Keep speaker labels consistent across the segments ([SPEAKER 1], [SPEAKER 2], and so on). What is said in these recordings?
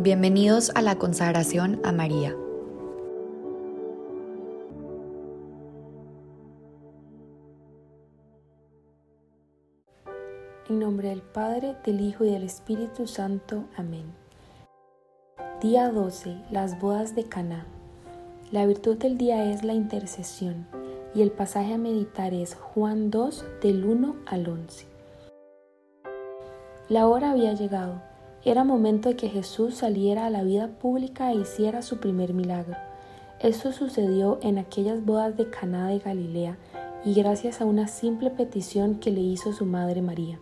[SPEAKER 1] Bienvenidos a la consagración a María.
[SPEAKER 2] En nombre del Padre, del Hijo y del Espíritu Santo. Amén. Día 12. Las bodas de Caná. La virtud del día es la intercesión y el pasaje a meditar es Juan 2 del 1 al 11. La hora había llegado era momento de que Jesús saliera a la vida pública e hiciera su primer milagro. Esto sucedió en aquellas bodas de Caná de Galilea y gracias a una simple petición que le hizo su madre María.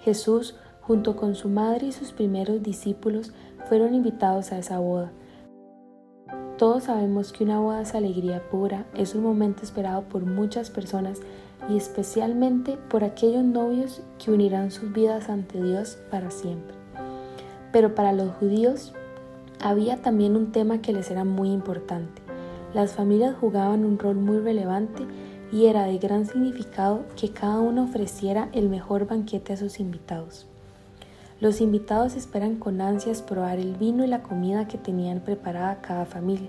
[SPEAKER 2] Jesús, junto con su madre y sus primeros discípulos, fueron invitados a esa boda. Todos sabemos que una boda es alegría pura, es un momento esperado por muchas personas y especialmente por aquellos novios que unirán sus vidas ante Dios para siempre. Pero para los judíos había también un tema que les era muy importante. Las familias jugaban un rol muy relevante y era de gran significado que cada uno ofreciera el mejor banquete a sus invitados. Los invitados esperan con ansias probar el vino y la comida que tenían preparada cada familia.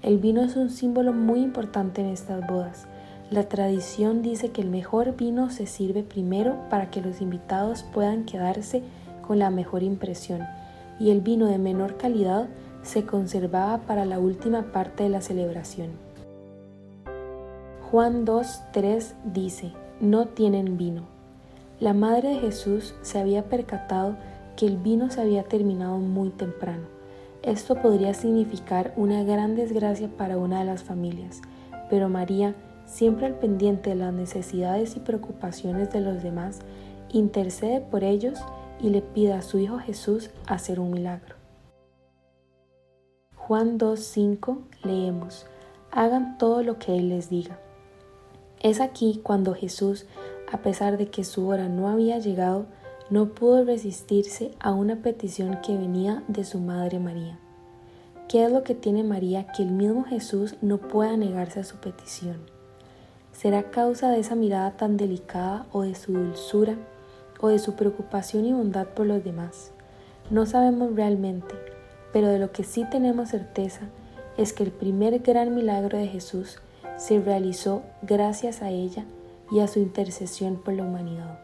[SPEAKER 2] El vino es un símbolo muy importante en estas bodas. La tradición dice que el mejor vino se sirve primero para que los invitados puedan quedarse con la mejor impresión, y el vino de menor calidad se conservaba para la última parte de la celebración. Juan 2.3 dice, no tienen vino. La madre de Jesús se había percatado que el vino se había terminado muy temprano. Esto podría significar una gran desgracia para una de las familias, pero María, siempre al pendiente de las necesidades y preocupaciones de los demás, intercede por ellos y le pide a su Hijo Jesús hacer un milagro. Juan 2.5 leemos, hagan todo lo que Él les diga. Es aquí cuando Jesús, a pesar de que su hora no había llegado, no pudo resistirse a una petición que venía de su Madre María. ¿Qué es lo que tiene María que el mismo Jesús no pueda negarse a su petición? ¿Será causa de esa mirada tan delicada o de su dulzura de su preocupación y bondad por los demás. No sabemos realmente, pero de lo que sí tenemos certeza es que el primer gran milagro de Jesús se realizó gracias a ella y a su intercesión por la humanidad.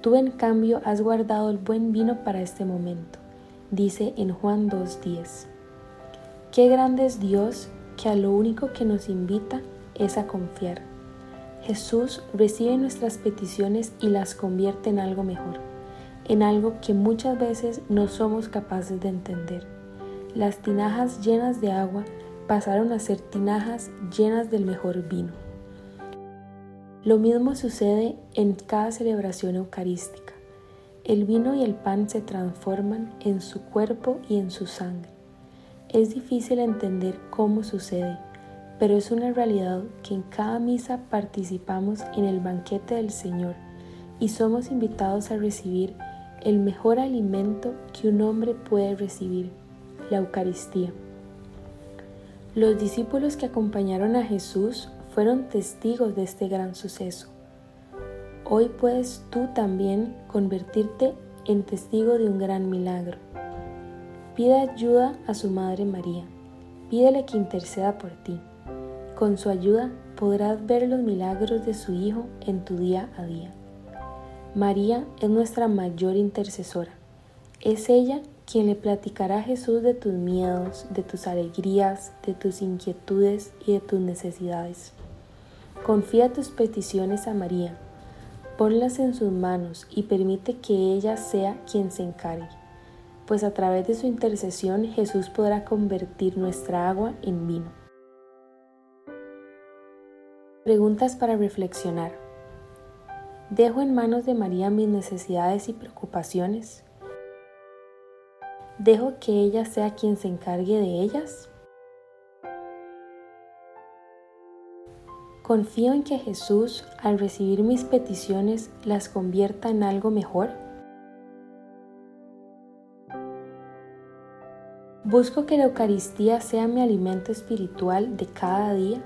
[SPEAKER 2] Tú en cambio has guardado el buen vino para este momento, dice en Juan 2.10. Qué grande es Dios que a lo único que nos invita es a confiar Jesús recibe nuestras peticiones y las convierte en algo mejor, en algo que muchas veces no somos capaces de entender. Las tinajas llenas de agua pasaron a ser tinajas llenas del mejor vino. Lo mismo sucede en cada celebración eucarística. El vino y el pan se transforman en su cuerpo y en su sangre. Es difícil entender cómo sucede, pero es una realidad que en cada misa participamos en el banquete del Señor y somos invitados a recibir el mejor alimento que un hombre puede recibir, la Eucaristía. Los discípulos que acompañaron a Jesús fueron testigos de este gran suceso. Hoy puedes tú también convertirte en testigo de un gran milagro. Pide ayuda a su Madre María. Pídele que interceda por ti. Con su ayuda podrás ver los milagros de su Hijo en tu día a día. María es nuestra mayor intercesora. Es ella quien le platicará a Jesús de tus miedos, de tus alegrías, de tus inquietudes y de tus necesidades. Confía tus peticiones a María, ponlas en sus manos y permite que ella sea quien se encargue, pues a través de su intercesión Jesús podrá convertir nuestra agua en vino. Preguntas para reflexionar. ¿Dejo en manos de María mis necesidades y preocupaciones? ¿Dejo que ella sea quien se encargue de ellas? ¿Confío en que Jesús, al recibir mis peticiones, las convierta en algo mejor? ¿Busco que la Eucaristía sea mi alimento espiritual de cada día?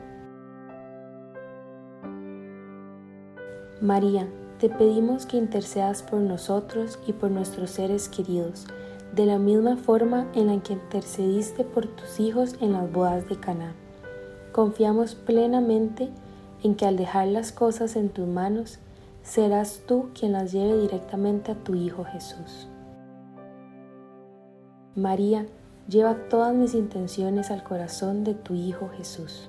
[SPEAKER 2] María, te pedimos que intercedas por nosotros y por nuestros seres queridos, de la misma forma en la que intercediste por tus hijos en las bodas de Caná. Confiamos plenamente en que al dejar las cosas en tus manos, serás tú quien las lleve directamente a tu Hijo Jesús. María, lleva todas mis intenciones al corazón de tu Hijo Jesús.